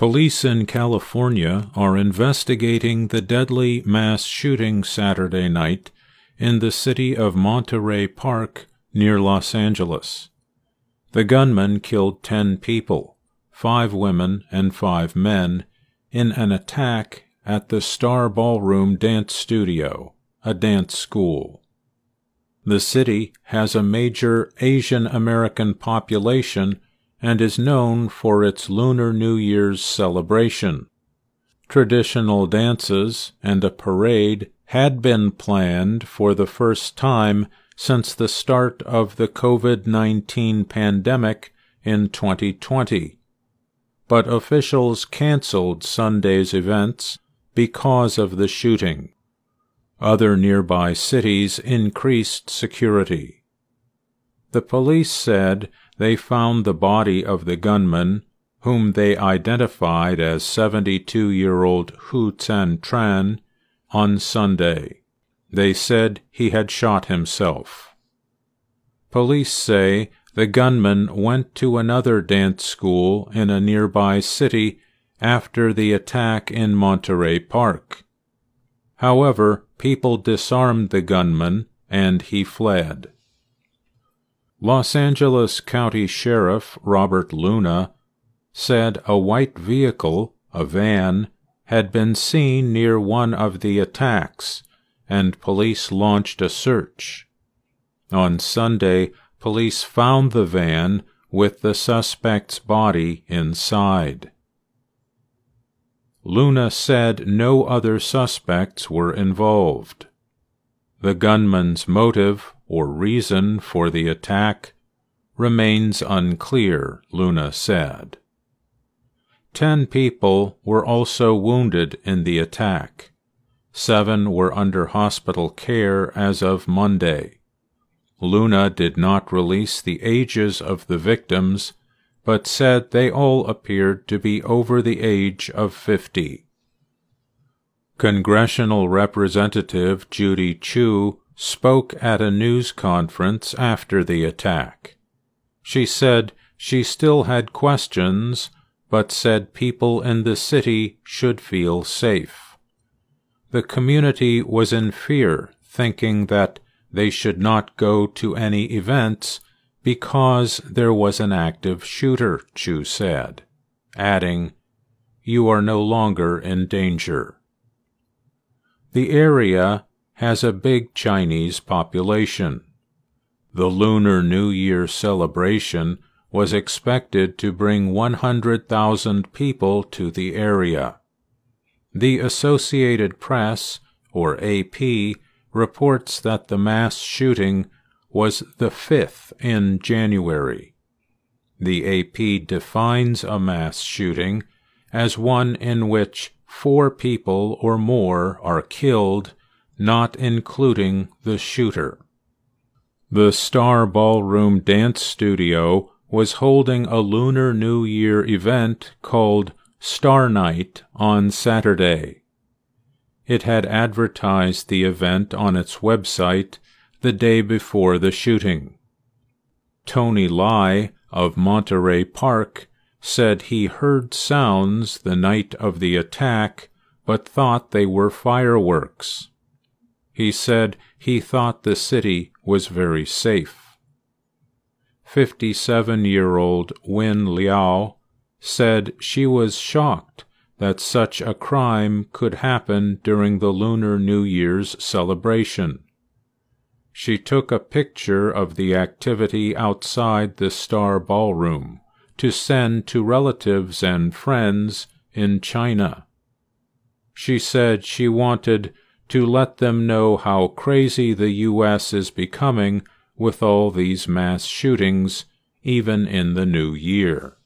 Police in California are investigating the deadly mass shooting Saturday night in the city of Monterey Park near Los Angeles. The gunman killed 10 people, five women and five men, in an attack at the Star Ballroom Dance Studio, a dance school. The city has a major Asian American population and is known for its Lunar New Year's celebration. Traditional dances and a parade had been planned for the first time since the start of the COVID 19 pandemic in 2020. But officials canceled Sunday's events because of the shooting. Other nearby cities increased security. The police said they found the body of the gunman, whom they identified as 72 year old Huu Can Tran, on Sunday. They said he had shot himself. Police say the gunman went to another dance school in a nearby city after the attack in Monterey Park. However, people disarmed the gunman and he fled. Los Angeles County Sheriff Robert Luna said a white vehicle, a van, had been seen near one of the attacks, and police launched a search. On Sunday, police found the van with the suspect's body inside. Luna said no other suspects were involved. The gunman's motive or reason for the attack remains unclear, Luna said. Ten people were also wounded in the attack. Seven were under hospital care as of Monday. Luna did not release the ages of the victims, but said they all appeared to be over the age of fifty. Congressional Representative Judy Chu spoke at a news conference after the attack. She said she still had questions, but said people in the city should feel safe. The community was in fear, thinking that they should not go to any events because there was an active shooter, Chu said, adding, You are no longer in danger. The area has a big Chinese population. The Lunar New Year celebration was expected to bring 100,000 people to the area. The Associated Press, or AP, reports that the mass shooting was the fifth in January. The AP defines a mass shooting as one in which four people or more are killed not including the shooter. The Star Ballroom Dance Studio was holding a Lunar New Year event called Star Night on Saturday. It had advertised the event on its website the day before the shooting. Tony Lai of Monterey Park said he heard sounds the night of the attack but thought they were fireworks. He said he thought the city was very safe. 57 year old Win Liao said she was shocked that such a crime could happen during the Lunar New Year's celebration. She took a picture of the activity outside the Star Ballroom to send to relatives and friends in China. She said she wanted to let them know how crazy the U.S. is becoming with all these mass shootings, even in the new year.